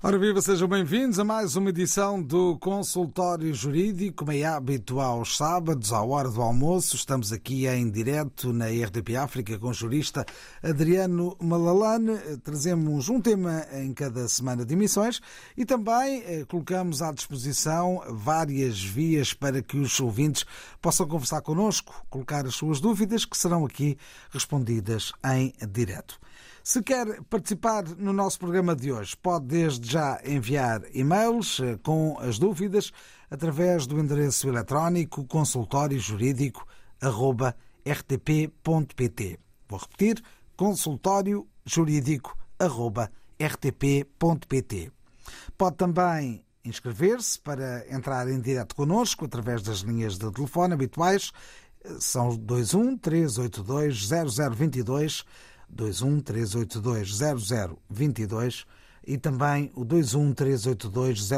Ora viva, sejam bem-vindos a mais uma edição do Consultório Jurídico, como é hábito aos sábados, à hora do almoço. Estamos aqui em direto na RDP África com o jurista Adriano Malalane. Trazemos um tema em cada semana de emissões e também eh, colocamos à disposição várias vias para que os ouvintes possam conversar connosco, colocar as suas dúvidas que serão aqui respondidas em direto. Se quer participar no nosso programa de hoje, pode desde já enviar e-mails eh, com as dúvidas através do endereço eletrónico consultóriojurídico.rtp.pt. Vou repetir, consultóriojurídico.rtp.pt. Pode também inscrever-se para entrar em direto connosco através das linhas de telefone habituais. São 21 382 0022 21 382 0022 e também o 21 382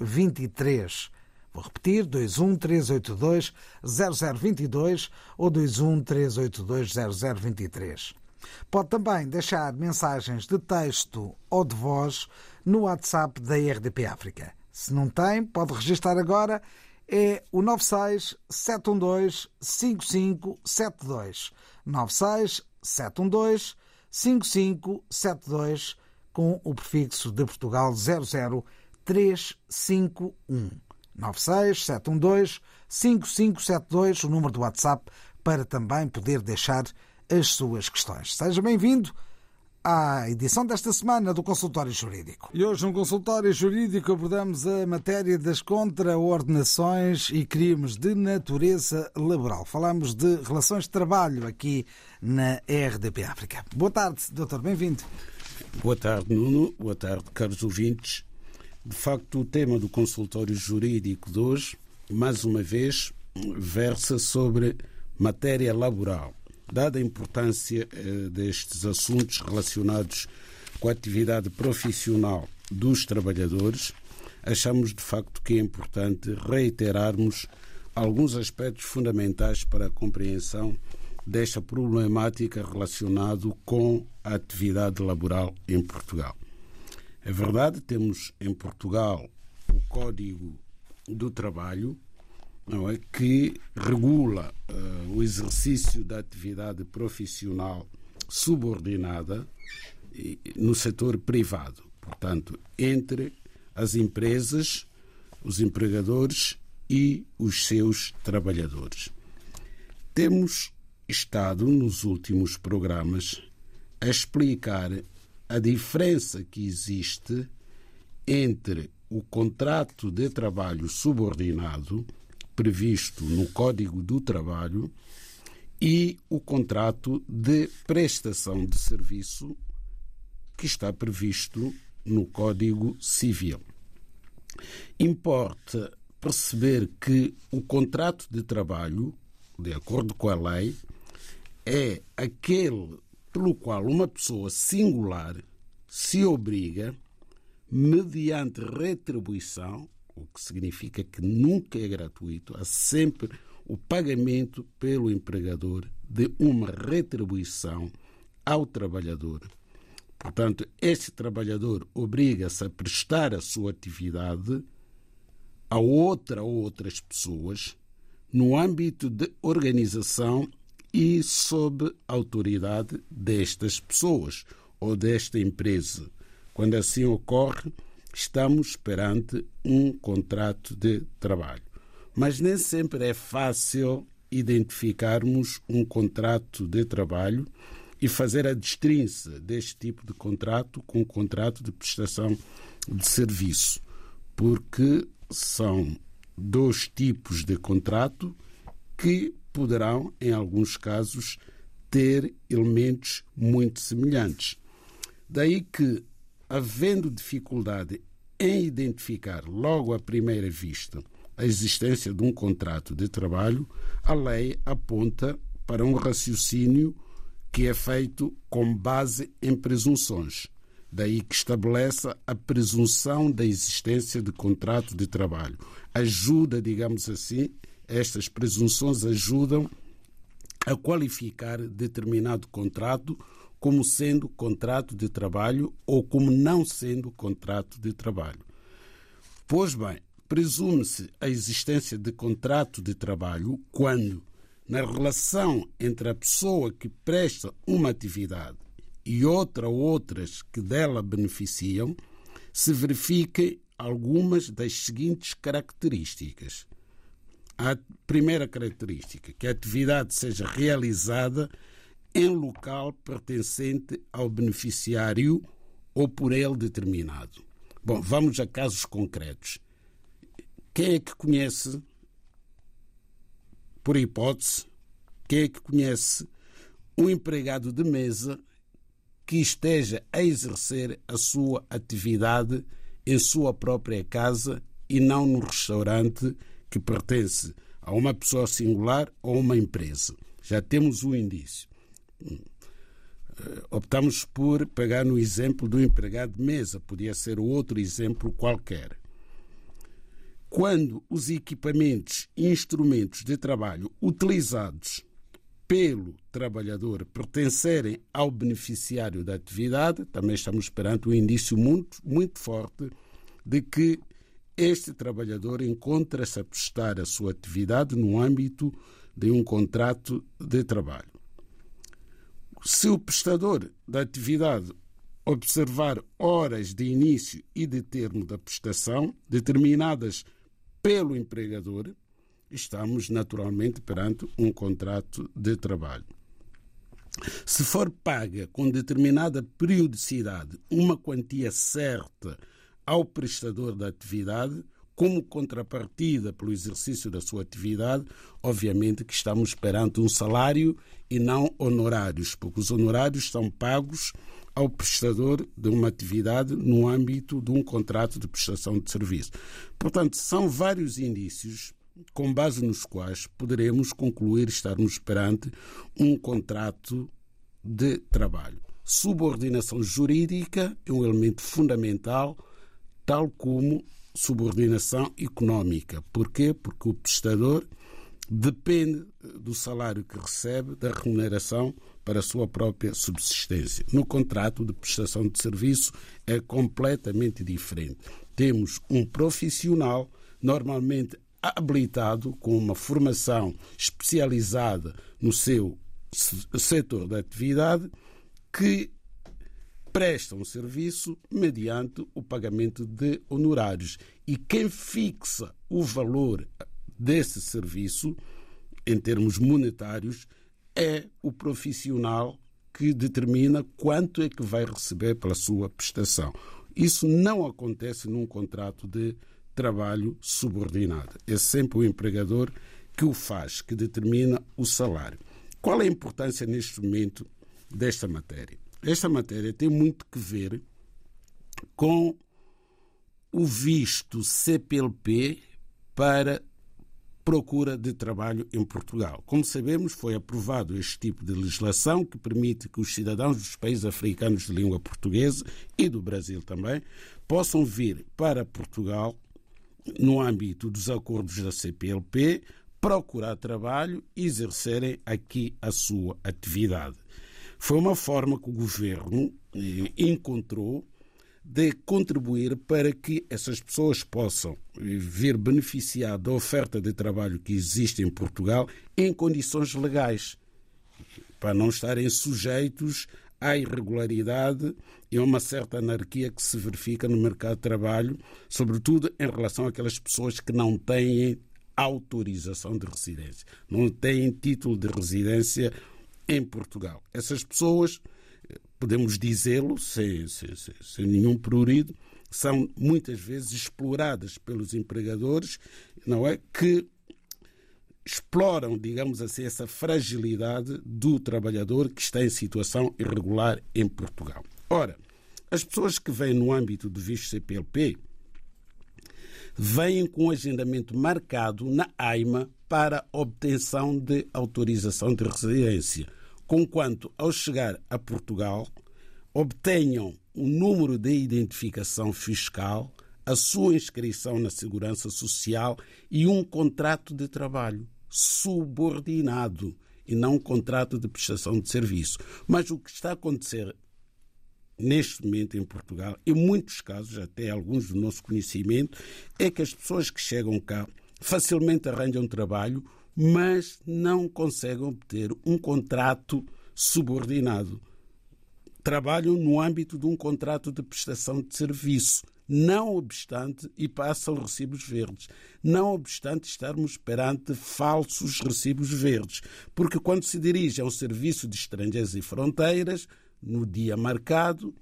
0023. Vou repetir, 21 382 0022 ou 21 382 0023. Pode também deixar mensagens de texto ou de voz no WhatsApp da RDP África. Se não tem, pode registrar agora. É o 96 712 5572. 96 712 5572 com o prefixo de Portugal 00351. 96 712 5572, o número do WhatsApp, para também poder deixar as suas questões. Seja bem-vindo à edição desta semana do Consultório Jurídico. E hoje, no Consultório Jurídico, abordamos a matéria das contraordenações e crimes de natureza laboral. Falamos de relações de trabalho aqui na RDP África. Boa tarde, doutor, bem-vindo. Boa tarde, Nuno. Boa tarde, caros ouvintes. De facto, o tema do consultório jurídico de hoje, mais uma vez, versa sobre matéria laboral dada a importância eh, destes assuntos relacionados com a atividade profissional dos trabalhadores, achamos de facto que é importante reiterarmos alguns aspectos fundamentais para a compreensão desta problemática relacionada com a atividade laboral em Portugal. É verdade, temos em Portugal o Código do Trabalho, não é, que regula uh, o exercício da atividade profissional subordinada no setor privado, portanto, entre as empresas, os empregadores e os seus trabalhadores. Temos estado nos últimos programas a explicar a diferença que existe entre o contrato de trabalho subordinado previsto no Código do Trabalho e o contrato de prestação de serviço que está previsto no Código Civil. Importa perceber que o contrato de trabalho, de acordo com a lei, é aquele pelo qual uma pessoa singular se obriga, mediante retribuição, o que significa que nunca é gratuito, há sempre o pagamento pelo empregador de uma retribuição ao trabalhador. Portanto, este trabalhador obriga-se a prestar a sua atividade a outra ou outras pessoas no âmbito de organização e sob autoridade destas pessoas ou desta empresa. Quando assim ocorre, estamos perante um contrato de trabalho. Mas nem sempre é fácil identificarmos um contrato de trabalho e fazer a distinção deste tipo de contrato com o contrato de prestação de serviço, porque são dois tipos de contrato que poderão, em alguns casos, ter elementos muito semelhantes. Daí que havendo dificuldade em identificar logo à primeira vista a existência de um contrato de trabalho, a lei aponta para um raciocínio que é feito com base em presunções. Daí que estabeleça a presunção da existência de contrato de trabalho. Ajuda, digamos assim, estas presunções ajudam a qualificar determinado contrato como sendo contrato de trabalho ou como não sendo contrato de trabalho. Pois bem, presume-se a existência de contrato de trabalho quando, na relação entre a pessoa que presta uma atividade e outra ou outras que dela beneficiam, se verifiquem algumas das seguintes características. A primeira característica, que a atividade seja realizada em local pertencente ao beneficiário ou por ele determinado. Bom, vamos a casos concretos. Quem é que conhece, por hipótese, quem é que conhece um empregado de mesa que esteja a exercer a sua atividade em sua própria casa e não no restaurante que pertence a uma pessoa singular ou a uma empresa. Já temos um indício. Eh, optamos por pegar no exemplo do empregado de mesa, podia ser outro exemplo qualquer. Quando os equipamentos e instrumentos de trabalho utilizados pelo trabalhador pertencerem ao beneficiário da atividade, também estamos perante um indício muito, muito forte de que este trabalhador encontra-se a prestar a sua atividade no âmbito de um contrato de trabalho. Se o prestador da atividade observar horas de início e de termo da prestação determinadas pelo empregador, estamos naturalmente perante um contrato de trabalho. Se for paga com determinada periodicidade uma quantia certa ao prestador da atividade, como contrapartida pelo exercício da sua atividade, obviamente que estamos perante um salário e não honorários, porque os honorários são pagos ao prestador de uma atividade no âmbito de um contrato de prestação de serviço. Portanto, são vários indícios com base nos quais poderemos concluir estarmos perante um contrato de trabalho. Subordinação jurídica é um elemento fundamental, tal como subordinação económica. Porquê? Porque o prestador depende do salário que recebe, da remuneração para a sua própria subsistência. No contrato de prestação de serviço é completamente diferente. Temos um profissional, normalmente habilitado, com uma formação especializada no seu setor de atividade, que presta um serviço mediante o pagamento de honorários. E quem fixa o valor desse serviço, em termos monetários, é o profissional que determina quanto é que vai receber pela sua prestação. Isso não acontece num contrato de trabalho subordinado. É sempre o empregador que o faz, que determina o salário. Qual é a importância neste momento desta matéria? Esta matéria tem muito que ver com o visto CPLP para procura de trabalho em Portugal. Como sabemos, foi aprovado este tipo de legislação que permite que os cidadãos dos países africanos de língua portuguesa e do Brasil também possam vir para Portugal no âmbito dos acordos da CPLP procurar trabalho e exercerem aqui a sua atividade. Foi uma forma que o governo eh, encontrou de contribuir para que essas pessoas possam vir beneficiar da oferta de trabalho que existe em Portugal em condições legais, para não estarem sujeitos à irregularidade e a uma certa anarquia que se verifica no mercado de trabalho, sobretudo em relação àquelas pessoas que não têm autorização de residência, não têm título de residência em Portugal. Essas pessoas podemos dizê-lo sem, sem, sem nenhum prurido, são muitas vezes exploradas pelos empregadores, não é? Que exploram, digamos assim, essa fragilidade do trabalhador que está em situação irregular em Portugal. Ora, as pessoas que vêm no âmbito do visto CPLP vêm com um agendamento marcado na AIMA para obtenção de autorização de residência conquanto, ao chegar a Portugal, obtenham o um número de identificação fiscal, a sua inscrição na Segurança Social e um contrato de trabalho subordinado e não um contrato de prestação de serviço. Mas o que está a acontecer neste momento em Portugal, em muitos casos, até alguns do nosso conhecimento, é que as pessoas que chegam cá facilmente arranjam trabalho, mas não conseguem obter um contrato subordinado. Trabalham no âmbito de um contrato de prestação de serviço, não obstante, e passam recibos verdes, não obstante estarmos perante falsos recibos verdes. Porque quando se dirige a um serviço de estrangeiros e fronteiras, no dia marcado,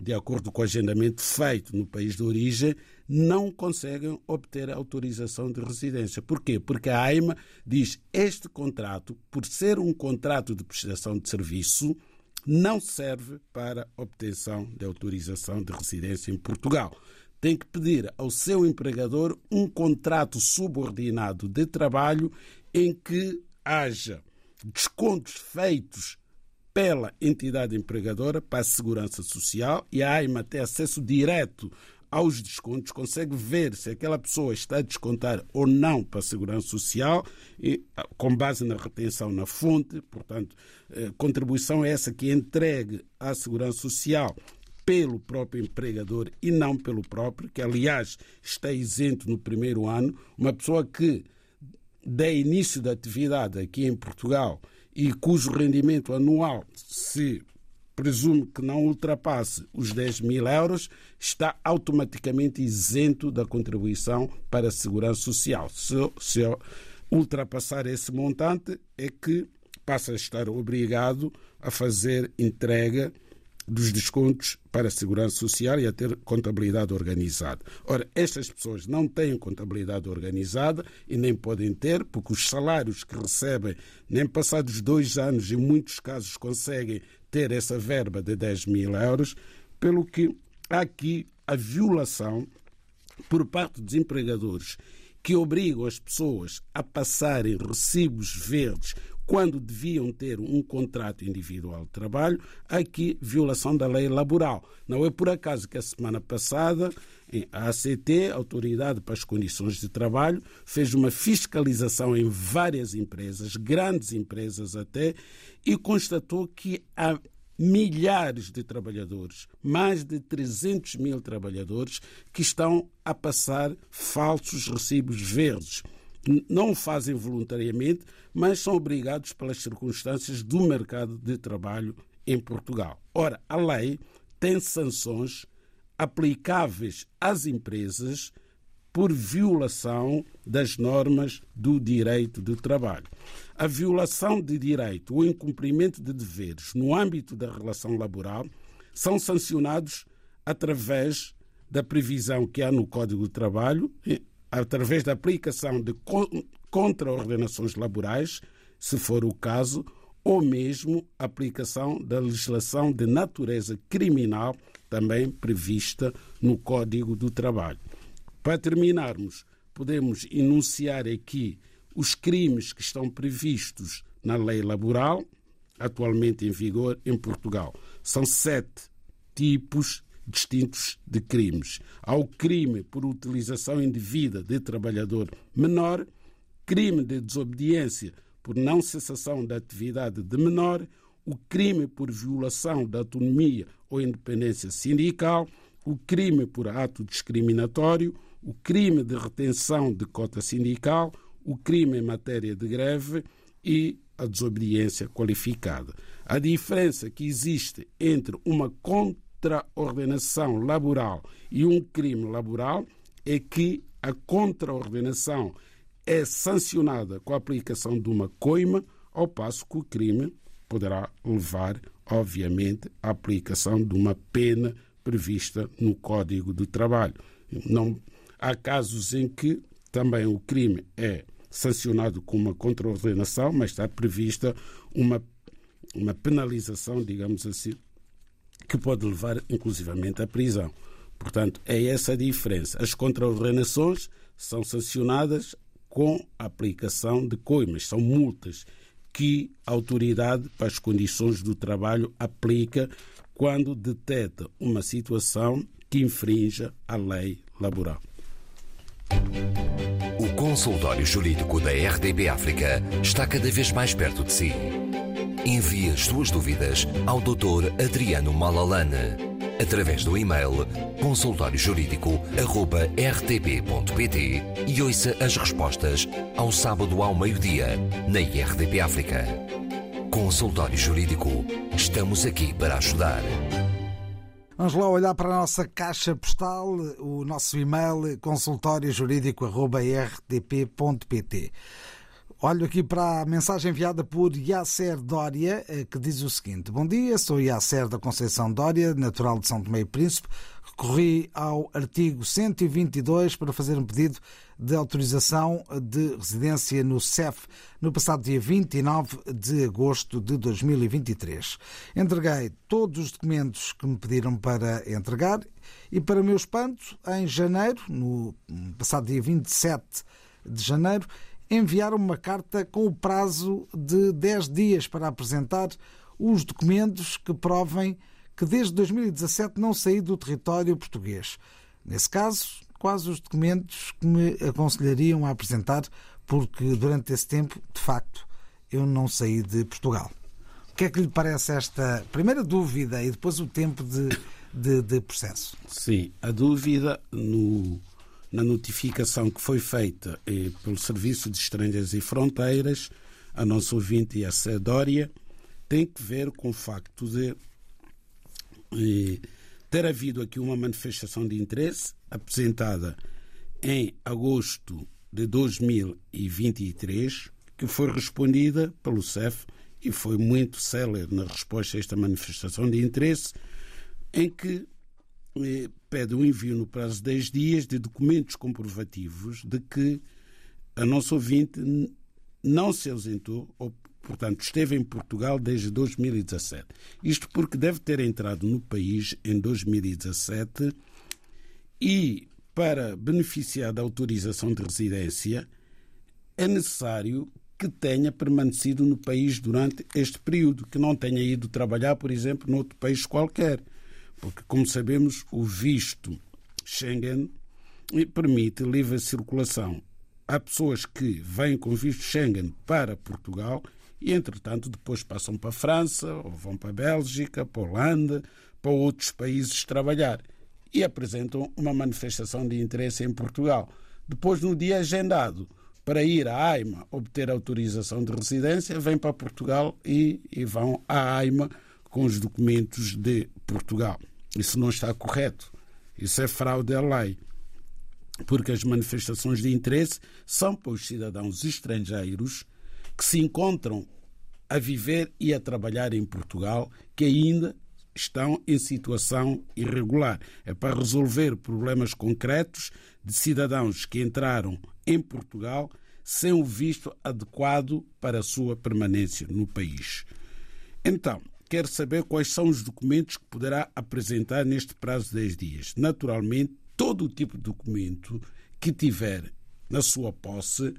de acordo com o agendamento feito no país de origem, não conseguem obter autorização de residência. Porquê? Porque a AIMA diz este contrato, por ser um contrato de prestação de serviço, não serve para obtenção de autorização de residência em Portugal. Tem que pedir ao seu empregador um contrato subordinado de trabalho em que haja descontos feitos pela entidade empregadora para a segurança social e a AIMA tem acesso direto aos descontos, consegue ver se aquela pessoa está a descontar ou não para a segurança social, e, ah, com base na retenção na fonte, portanto, eh, contribuição é essa que é entregue à segurança social pelo próprio empregador e não pelo próprio, que aliás está isento no primeiro ano. Uma pessoa que dê início da atividade aqui em Portugal e cujo rendimento anual se presume que não ultrapasse os 10 mil euros, está automaticamente isento da contribuição para a segurança social. Se, se ultrapassar esse montante, é que passa a estar obrigado a fazer entrega dos descontos para a segurança social e a ter contabilidade organizada. Ora, estas pessoas não têm contabilidade organizada e nem podem ter, porque os salários que recebem, nem passados dois anos, em muitos casos, conseguem ter essa verba de 10 mil euros, pelo que há aqui a violação por parte dos empregadores que obrigam as pessoas a passarem recibos verdes quando deviam ter um contrato individual de trabalho, aqui violação da lei laboral. Não é por acaso que a semana passada a ACT, Autoridade para as Condições de Trabalho, fez uma fiscalização em várias empresas, grandes empresas até, e constatou que há milhares de trabalhadores, mais de 300 mil trabalhadores, que estão a passar falsos recibos verdes não o fazem voluntariamente, mas são obrigados pelas circunstâncias do mercado de trabalho em Portugal. Ora, a lei tem sanções aplicáveis às empresas por violação das normas do direito do trabalho. A violação de direito ou incumprimento de deveres no âmbito da relação laboral são sancionados através da previsão que há no Código do Trabalho, através da aplicação de contraordenações laborais, se for o caso, ou mesmo aplicação da legislação de natureza criminal, também prevista no Código do Trabalho. Para terminarmos, podemos enunciar aqui os crimes que estão previstos na lei laboral, atualmente em vigor em Portugal. São sete tipos distintos de crimes. Há o crime por utilização indevida de trabalhador menor, crime de desobediência por não cessação da atividade de menor, o crime por violação da autonomia ou independência sindical, o crime por ato discriminatório, o crime de retenção de cota sindical, o crime em matéria de greve e a desobediência qualificada. A diferença que existe entre uma conta contraordenação laboral e um crime laboral é que a contraordenação é sancionada com a aplicação de uma coima, ao passo que o crime poderá levar, obviamente, à aplicação de uma pena prevista no Código do Trabalho. Não, há casos em que também o crime é sancionado com uma contraordenação, mas está prevista uma, uma penalização, digamos assim, que pode levar inclusivamente à prisão. Portanto, é essa a diferença. As contraordenações são sancionadas com a aplicação de coimas, são multas que a autoridade para as condições do trabalho aplica quando detecta uma situação que infrinja a lei laboral. O consultório jurídico da RDB África está cada vez mais perto de si. Envie as suas dúvidas ao Dr. Adriano Malalane através do e-mail consultóriojurídico.rtp.pt e ouça as respostas ao sábado ao meio-dia na RDP África. Consultório Jurídico. Estamos aqui para ajudar. Vamos lá olhar para a nossa caixa postal, o nosso e-mail consultóriojurídico.rtp.pt. Olho aqui para a mensagem enviada por Yasser Dória, eh, que diz o seguinte: Bom dia, sou Yasser da Conceição Dória, natural de São Tomé e Príncipe. Recorri ao artigo 122 para fazer um pedido de autorização de residência no CEF no passado dia 29 de agosto de 2023. Entreguei todos os documentos que me pediram para entregar e, para meu espanto, em janeiro, no passado dia 27 de janeiro, enviaram uma carta com o prazo de 10 dias para apresentar os documentos que provem que desde 2017 não saí do território português. Nesse caso, quase os documentos que me aconselhariam a apresentar, porque durante esse tempo, de facto, eu não saí de Portugal. O que é que lhe parece esta primeira dúvida e depois o tempo de, de, de processo? Sim, a dúvida no, na notificação que foi feita eh, pelo Serviço de Estrangeiros e Fronteiras, a nossa ouvinte e a Cedória, tem que ver com o facto de eh, ter havido aqui uma manifestação de interesse apresentada em agosto de 2023, que foi respondida pelo CEF e foi muito célere na resposta a esta manifestação de interesse, em que pede o envio no prazo de 10 dias de documentos comprovativos de que a nossa ouvinte não se ausentou, ou, portanto, esteve em Portugal desde 2017. Isto porque deve ter entrado no país em 2017 e, para beneficiar da autorização de residência, é necessário que tenha permanecido no país durante este período, que não tenha ido trabalhar, por exemplo, noutro país qualquer. Porque, como sabemos, o visto Schengen permite livre circulação. Há pessoas que vêm com visto Schengen para Portugal e, entretanto, depois passam para a França, ou vão para a Bélgica, para a Holanda, para outros países trabalhar e apresentam uma manifestação de interesse em Portugal. Depois, no dia agendado para ir à AIMA obter autorização de residência, vêm para Portugal e, e vão à AIMA com os documentos de Portugal. Isso não está correto. Isso é fraude à lei. Porque as manifestações de interesse são para os cidadãos estrangeiros que se encontram a viver e a trabalhar em Portugal, que ainda estão em situação irregular. É para resolver problemas concretos de cidadãos que entraram em Portugal sem o visto adequado para a sua permanência no país. Então, quer saber quais são os documentos que poderá apresentar neste prazo de 10 dias. Naturalmente, todo o tipo de documento que tiver na sua posse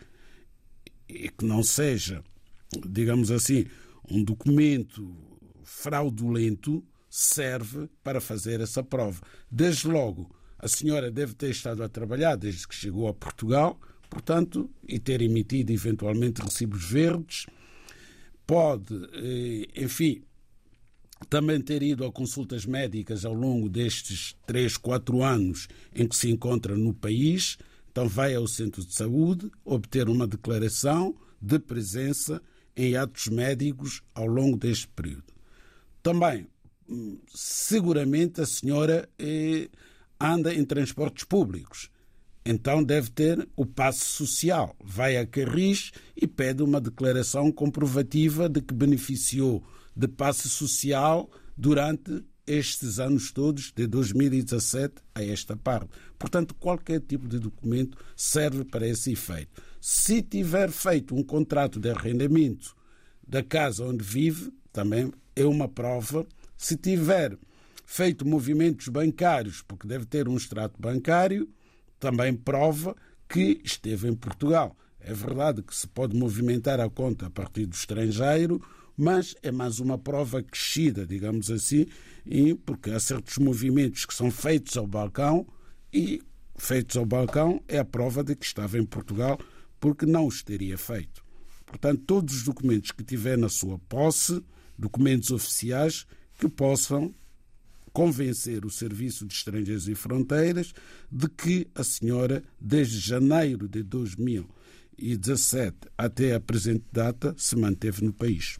e que não seja, digamos assim, um documento fraudulento, serve para fazer essa prova. Desde logo, a senhora deve ter estado a trabalhar desde que chegou a Portugal, portanto, e ter emitido eventualmente recibos verdes. Pode, eh, enfim, também ter ido a consultas médicas ao longo destes três, quatro anos em que se encontra no país, então vai ao centro de saúde obter uma declaração de presença em atos médicos ao longo deste período. Também, seguramente, a senhora eh, anda em transportes públicos. Então deve ter o passe social. Vai a Carris e pede uma declaração comprovativa de que beneficiou de passe social durante estes anos todos, de 2017 a esta parte. Portanto, qualquer tipo de documento serve para esse efeito. Se tiver feito um contrato de arrendamento da casa onde vive, também é uma prova. Se tiver feito movimentos bancários, porque deve ter um extrato bancário, também prova que esteve em Portugal. É verdade que se pode movimentar a conta a partir do estrangeiro, mas é mais uma prova crescida, digamos assim, e porque há certos movimentos que são feitos ao balcão e feitos ao balcão é a prova de que estava em Portugal porque não os teria feito. Portanto, todos os documentos que tiver na sua posse, documentos oficiais, que possam convencer o Serviço de Estrangeiros e Fronteiras de que a senhora, desde janeiro de 2017 até a presente data, se manteve no país.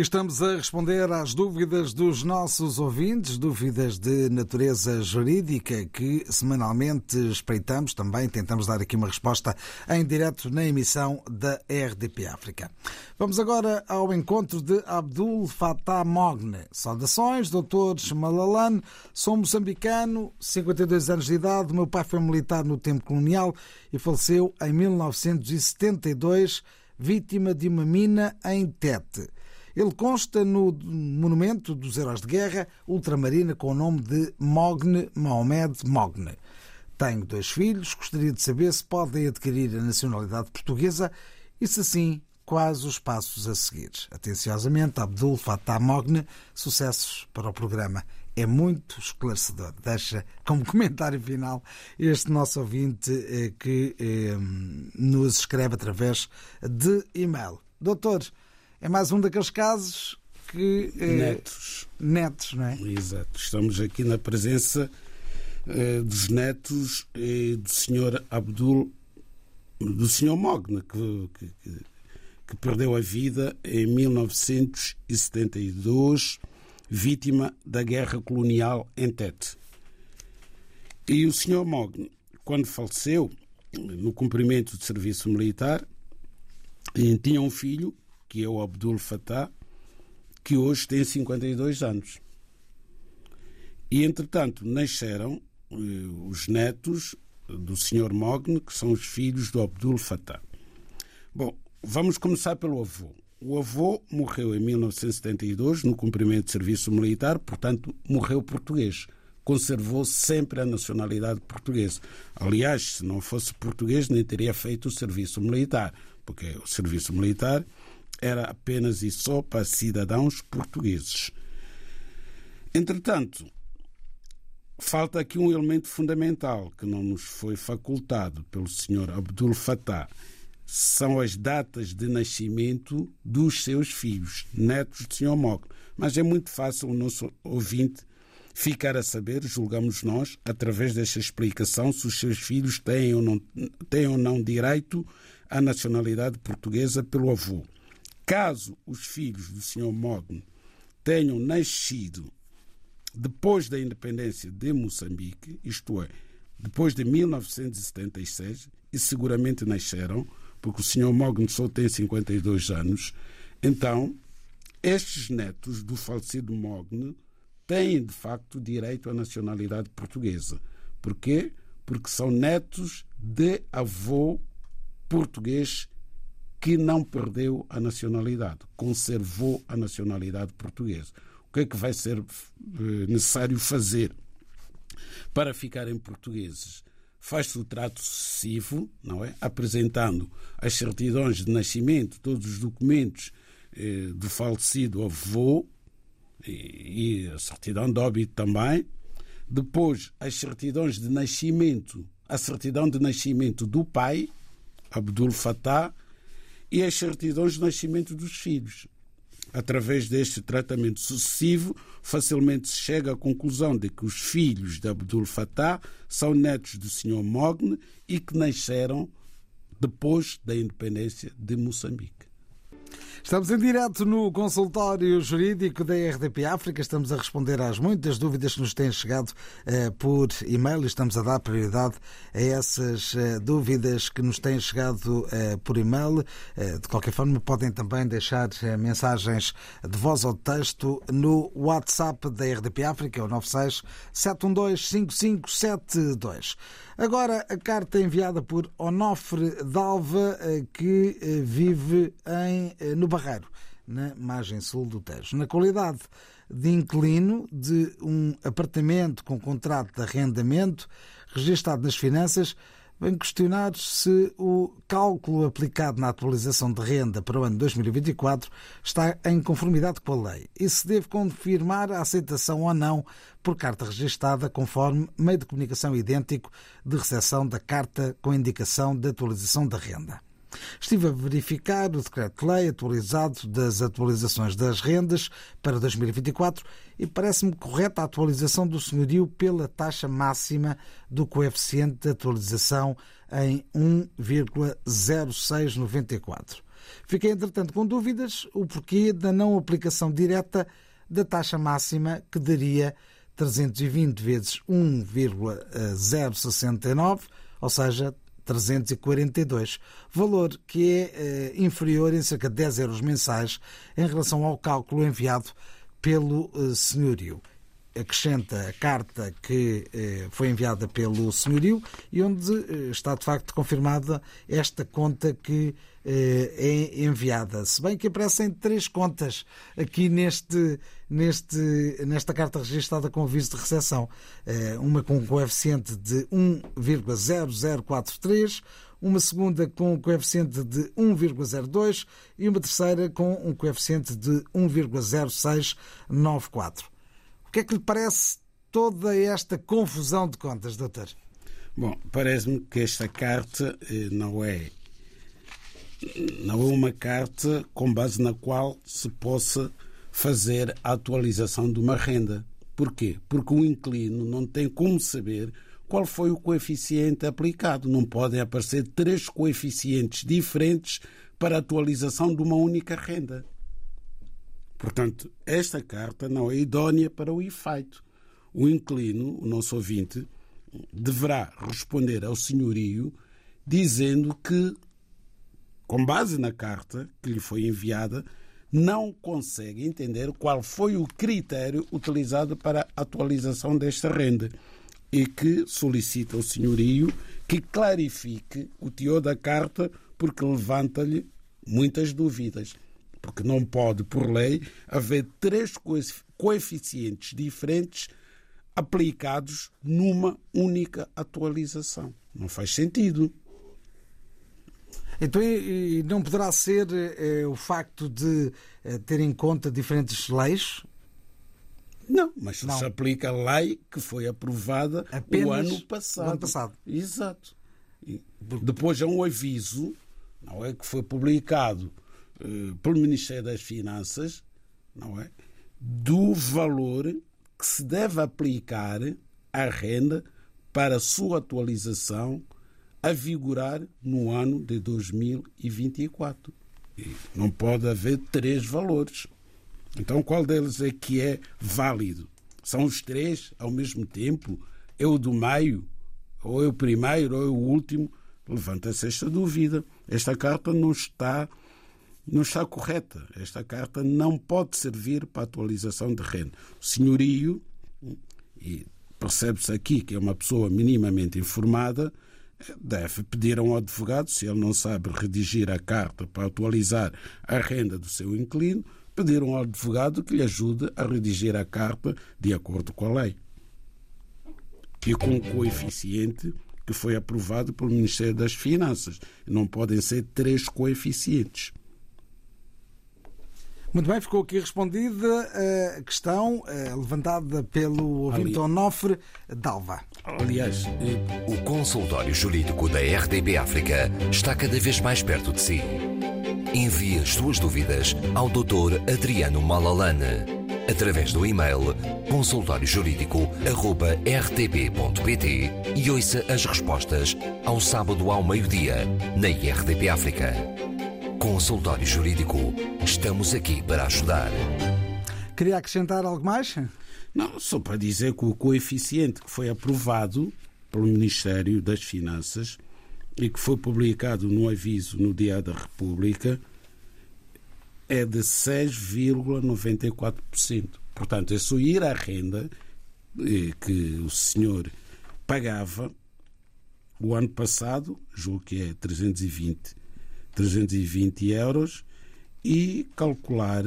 Estamos a responder às dúvidas dos nossos ouvintes, dúvidas de natureza jurídica que semanalmente espreitamos, também tentamos dar aqui uma resposta em direto na emissão da RDP África. Vamos agora ao encontro de Abdul Fattah Mogne. Saudações, doutores Malalan, sou moçambicano, 52 anos de idade, meu pai foi militar no tempo colonial e faleceu em 1972, vítima de uma mina em Tete. Ele consta no monumento dos heróis de guerra ultramarina com o nome de Mogne Mohamed Mogne. Tenho dois filhos, gostaria de saber se podem adquirir a nacionalidade portuguesa e, se sim, quais os passos a seguir. Atenciosamente, Abdul Fattah Mogne, sucessos para o programa. É muito esclarecedor. Deixa como comentário final este nosso ouvinte eh, que eh, nos escreve através de e-mail. Doutor, é mais um daqueles casos que. Eh, netos. Netos, não é? Exato. Estamos aqui na presença eh, dos netos eh, do senhor Abdul. do senhor Mogna, que, que, que perdeu a vida em 1972, vítima da guerra colonial em Tete. E o senhor Mogna, quando faleceu, no cumprimento de serviço militar, tinha um filho que é o Abdul Fattah, que hoje tem 52 anos. E, entretanto, nasceram eh, os netos do Sr. Mogne, que são os filhos do Abdul Fattah. Bom, vamos começar pelo avô. O avô morreu em 1972 no cumprimento de serviço militar, portanto, morreu português. Conservou sempre a nacionalidade portuguesa. Aliás, se não fosse português, nem teria feito o serviço militar, porque o serviço militar era apenas e só para cidadãos portugueses. Entretanto, falta aqui um elemento fundamental que não nos foi facultado pelo Sr. Abdul Fattah. São as datas de nascimento dos seus filhos, netos do Sr. Mok. Mas é muito fácil o nosso ouvinte ficar a saber, julgamos nós, através desta explicação, se os seus filhos têm ou não, têm ou não direito à nacionalidade portuguesa pelo avô. Caso os filhos do Sr. Mogno tenham nascido depois da independência de Moçambique, isto é, depois de 1976, e seguramente nasceram, porque o Sr. Mogno só tem 52 anos, então estes netos do falecido Mogno têm de facto direito à nacionalidade portuguesa. Porquê? Porque são netos de avô português que não perdeu a nacionalidade, conservou a nacionalidade portuguesa. O que é que vai ser eh, necessário fazer para ficarem portugueses? Faz-se o trato sucessivo, não é? Apresentando as certidões de nascimento, todos os documentos eh, do falecido avô e, e a certidão de óbito também. Depois, as certidões de nascimento, a certidão de nascimento do pai, Abdul Fattah, e as certidões de nascimento dos filhos. Através deste tratamento sucessivo, facilmente se chega à conclusão de que os filhos de Abdul Fattah são netos do Sr. Mogne e que nasceram depois da independência de Moçambique. Estamos em direto no consultório jurídico da RDP África. Estamos a responder às muitas dúvidas que nos têm chegado uh, por e-mail estamos a dar prioridade a essas uh, dúvidas que nos têm chegado uh, por e-mail. de qualquer forma, podem também deixar mensagens de voz ou de texto no WhatsApp da RDP África, é o 96 712 5572. Agora, a carta enviada por Onofre Dalva, eh, que eh, vive em, eh, no Barreiro, na margem sul do Tejo. Na qualidade de inquilino de um apartamento com contrato de arrendamento registado nas finanças, vem questionar se o cálculo aplicado na atualização de renda para o ano 2024 está em conformidade com a lei e se deve confirmar a aceitação ou não por carta registada conforme meio de comunicação idêntico de recepção da carta com indicação de atualização da renda. Estive a verificar o decreto-lei atualizado das atualizações das rendas para 2024 e parece-me correta a atualização do senhorio pela taxa máxima do coeficiente de atualização em 1,0694. Fiquei, entretanto, com dúvidas o porquê da não aplicação direta da taxa máxima que daria 320 vezes 1,069, ou seja, 342, valor que é eh, inferior em cerca de 10 euros mensais em relação ao cálculo enviado pelo eh, senhorio. Acrescenta a carta que eh, foi enviada pelo senhorio e onde está de facto confirmada esta conta que é enviada. Se bem que aparecem três contas aqui neste, neste, nesta carta registrada com aviso de recepção. Uma com um coeficiente de 1,0043, uma segunda com um coeficiente de 1,02 e uma terceira com um coeficiente de 1,0694. O que é que lhe parece toda esta confusão de contas, doutor? Bom, parece-me que esta carta não é não é uma carta com base na qual se possa fazer a atualização de uma renda. Porquê? Porque o inquilino não tem como saber qual foi o coeficiente aplicado. Não podem aparecer três coeficientes diferentes para a atualização de uma única renda. Portanto, esta carta não é idónea para o efeito. O inquilino, o nosso ouvinte, deverá responder ao senhorio dizendo que com base na carta que lhe foi enviada, não consegue entender qual foi o critério utilizado para a atualização desta renda e que solicita ao senhorio que clarifique o teor da carta porque levanta-lhe muitas dúvidas. Porque não pode, por lei, haver três coeficientes diferentes aplicados numa única atualização. Não faz sentido. Então, não poderá ser é, o facto de é, ter em conta diferentes leis? Não, mas não. se aplica a lei que foi aprovada Apenas o ano passado. ano passado. Exato. E depois há um aviso, não é que foi publicado eh, pelo Ministério das Finanças, não é, do valor que se deve aplicar à renda para sua atualização a vigorar no ano de 2024. E não pode haver três valores. Então, qual deles é que é válido? São os três ao mesmo tempo? É o do meio? Ou é o primeiro? Ou é o último? Levanta-se esta dúvida. Esta carta não está, não está correta. Esta carta não pode servir para atualização de renda. O senhorio, e percebe-se aqui que é uma pessoa minimamente informada, deve pedir a um advogado, se ele não sabe redigir a carta para atualizar a renda do seu inquilino, pedir a um advogado que lhe ajude a redigir a carta de acordo com a lei. E com o coeficiente que foi aprovado pelo Ministério das Finanças. Não podem ser três coeficientes. Muito bem, ficou aqui respondida a questão eh, levantada pelo ouvinte Ali... Onofre Dalva. Aliás, o consultório jurídico da RDB África está cada vez mais perto de si. Envie as suas dúvidas ao Dr. Adriano Malalane através do e-mail consultóriojurídico.rtp.pt e ouça as respostas ao sábado ao meio-dia na RDP África. Consultório Jurídico. Estamos aqui para ajudar. Queria acrescentar algo mais? Não, só para dizer que o coeficiente que foi aprovado pelo Ministério das Finanças e que foi publicado no aviso no Dia da República é de 6,94%. Portanto, é só ir à renda eh, que o senhor pagava o ano passado, julgo que é 320, 320 euros, e calcular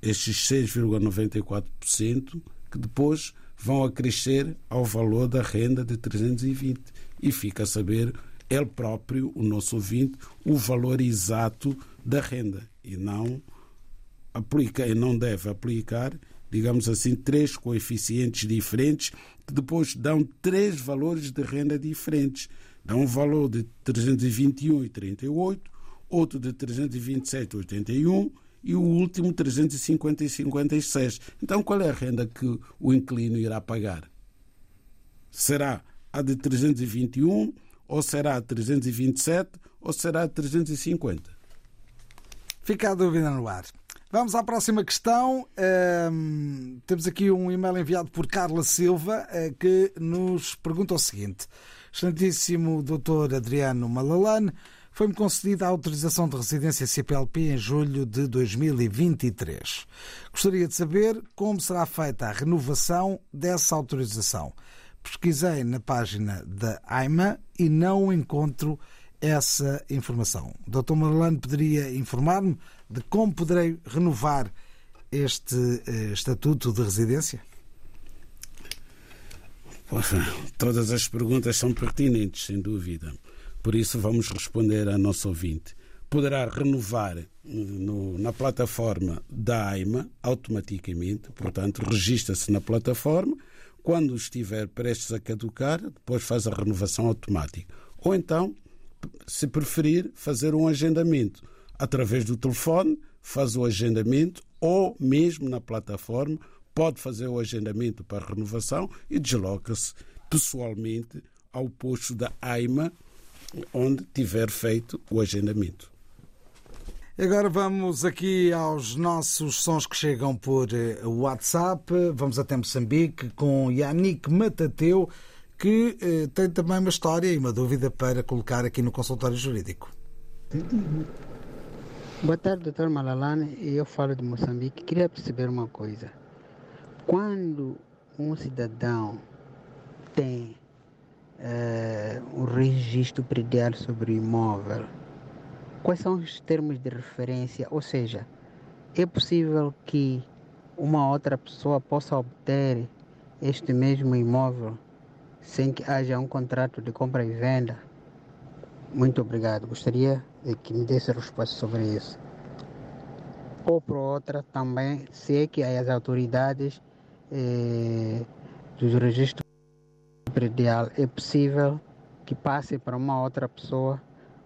estes 6,94% que depois vão acrescer ao valor da renda de 320 e fica a saber ele próprio, o nosso ouvinte, o valor exato da renda e não aplica e não deve aplicar, digamos assim, três coeficientes diferentes que depois dão três valores de renda diferentes. Dá um valor de 321,38, outro de 327,81 e o último 350,56. Então qual é a renda que o inquilino irá pagar? Será a de 321 ou será a 327 ou será a 350? Fica a dúvida no ar. Vamos à próxima questão. Um, temos aqui um e-mail enviado por Carla Silva uh, que nos pergunta o seguinte: Excelentíssimo Dr. Adriano Malalane, foi-me concedida a autorização de residência CPLP em julho de 2023. Gostaria de saber como será feita a renovação dessa autorização. Pesquisei na página da AIMA e não encontro essa informação. Dr. Malalane poderia informar-me de como poderei renovar este uh, estatuto de residência? Todas as perguntas são pertinentes, sem dúvida. Por isso, vamos responder a nosso ouvinte. Poderá renovar no, na plataforma da AIMA automaticamente, portanto, registra-se na plataforma. Quando estiver prestes a caducar, depois faz a renovação automática. Ou então, se preferir, fazer um agendamento através do telefone, faz o agendamento ou mesmo na plataforma pode fazer o agendamento para renovação e desloca-se pessoalmente ao posto da AIMA onde tiver feito o agendamento. Agora vamos aqui aos nossos sons que chegam por eh, WhatsApp. Vamos até Moçambique com Yannick Matateu, que eh, tem também uma história e uma dúvida para colocar aqui no consultório jurídico. Boa tarde, doutor Malalane. Eu falo de Moçambique. Queria perceber uma coisa. Quando um cidadão tem registro predial sobre imóvel, quais são os termos de referência? Ou seja, é possível que uma outra pessoa possa obter este mesmo imóvel sem que haja um contrato de compra e venda? Muito obrigado. Gostaria de que me desse resposta sobre isso. Ou por outra, também sei que as autoridades eh, dos registros predial é possível que passe para uma outra pessoa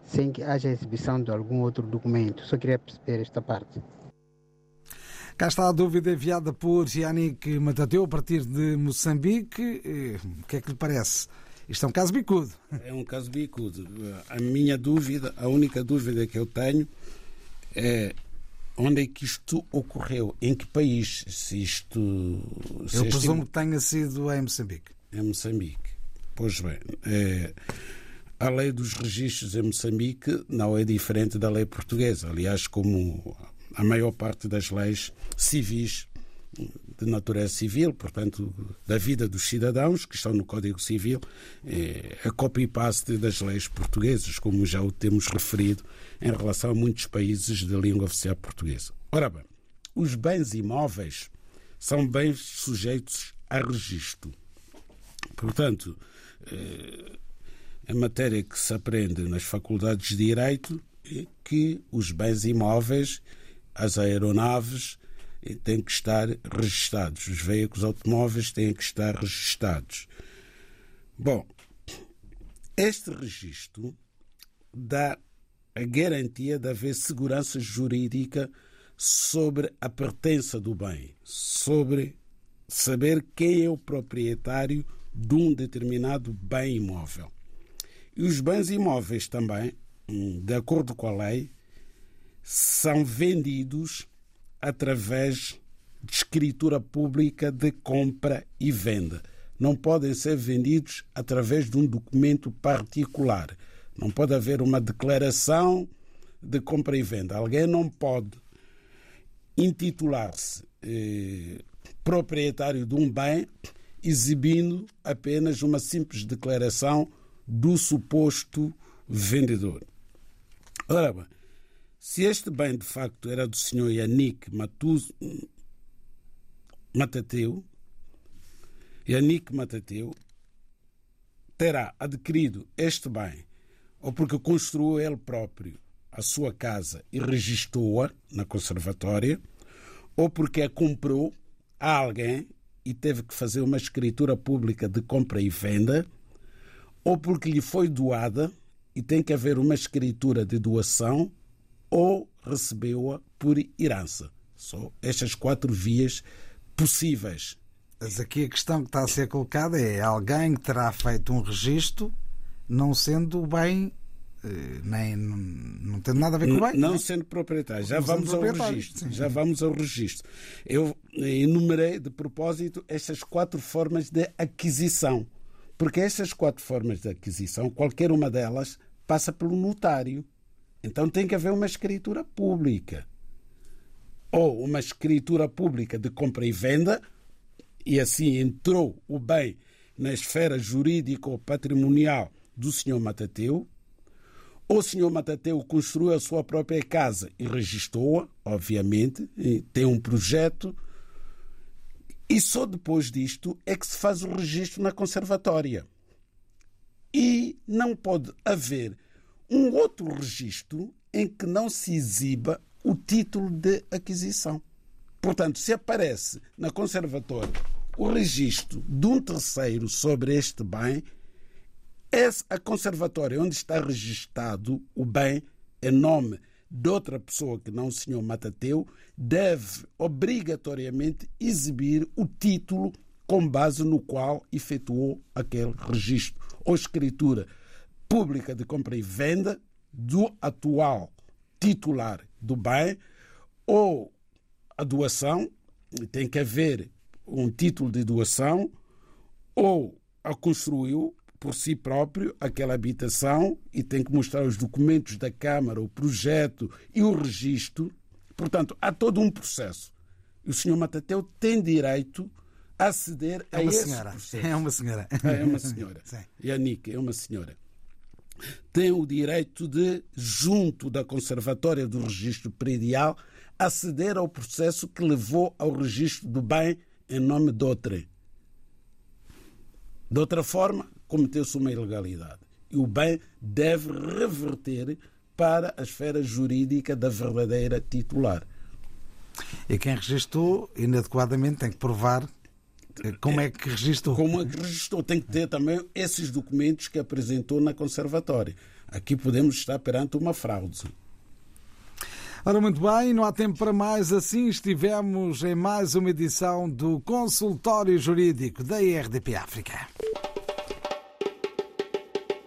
sem que haja exibição de algum outro documento. Só queria perceber esta parte. Cá está a dúvida enviada por Yannick Matateu a partir de Moçambique. O que é que lhe parece? Isto é um caso bicudo. É um caso bicudo. A minha dúvida, a única dúvida que eu tenho é onde é que isto ocorreu? Em que país? Se isto. Se eu presumo que tenha sido em Moçambique. Em Moçambique. Pois bem. É, a lei dos registros em Moçambique não é diferente da lei portuguesa. Aliás, como a maior parte das leis civis de natureza civil, portanto, da vida dos cidadãos que estão no Código Civil, é a copy-paste das leis portuguesas, como já o temos referido em relação a muitos países de língua oficial portuguesa. Ora bem, os bens imóveis são bens sujeitos a registro. Portanto, é matéria que se aprende nas faculdades de Direito é que os bens imóveis, as aeronaves, têm que estar registados. Os veículos automóveis têm que estar registados. Bom, este registro dá a garantia de haver segurança jurídica sobre a pertença do bem, sobre saber quem é o proprietário de um determinado bem imóvel. E os bens imóveis também, hum, de acordo com a lei, são vendidos através de escritura pública de compra e venda. Não podem ser vendidos através de um documento particular. Não pode haver uma declaração de compra e venda. Alguém não pode intitular-se eh, proprietário de um bem exibindo apenas uma simples declaração do suposto vendedor. Ora bem, se este bem de facto era do senhor Yannick Matuz, Matateu, Yannick Matateu terá adquirido este bem ou porque construiu ele próprio a sua casa e registrou-a na conservatória, ou porque a comprou a alguém e teve que fazer uma escritura pública de compra e venda, ou porque lhe foi doada e tem que haver uma escritura de doação, ou recebeu-a por herança. São estas quatro vias possíveis. Mas aqui a questão que está a ser colocada é alguém terá feito um registro não sendo bem eh, nem não tem nada a ver com o bem. Não, não sendo proprietário. Já vamos ao registro. Sim. Já vamos ao registro. Eu enumerei de propósito estas quatro formas de aquisição. Porque estas quatro formas de aquisição, qualquer uma delas, passa pelo notário. Então tem que haver uma escritura pública. Ou uma escritura pública de compra e venda, e assim entrou o bem na esfera jurídica ou patrimonial do senhor Matateu, o senhor Matateu construiu a sua própria casa e registrou-a, obviamente, tem um projeto, e só depois disto é que se faz o registro na conservatória. E não pode haver um outro registro em que não se exiba o título de aquisição. Portanto, se aparece na conservatória o registro de um terceiro sobre este bem, a conservatória onde está registado o bem em nome de outra pessoa que não o senhor Matateu deve obrigatoriamente exibir o título com base no qual efetuou aquele registro. Ou escritura pública de compra e venda do atual titular do bem ou a doação, tem que haver um título de doação ou a construiu por si próprio aquela habitação e tem que mostrar os documentos da Câmara, o projeto e o registro. Portanto, há todo um processo. E o senhor Matateu tem direito a aceder é a esse senhora. processo. É uma senhora. É uma senhora. Yannick é uma senhora. Tem o direito de, junto da Conservatória do Registro Predial, aceder ao processo que levou ao registro do bem em nome de outrem. De outra forma, cometeu-se uma ilegalidade. E o bem deve reverter para a esfera jurídica da verdadeira titular. E quem registrou inadequadamente tem que provar como é que registrou. Como é que registrou. Tem que ter também esses documentos que apresentou na conservatória. Aqui podemos estar perante uma fraude. Ora, muito bem, não há tempo para mais. Assim estivemos em mais uma edição do Consultório Jurídico da IRDP África.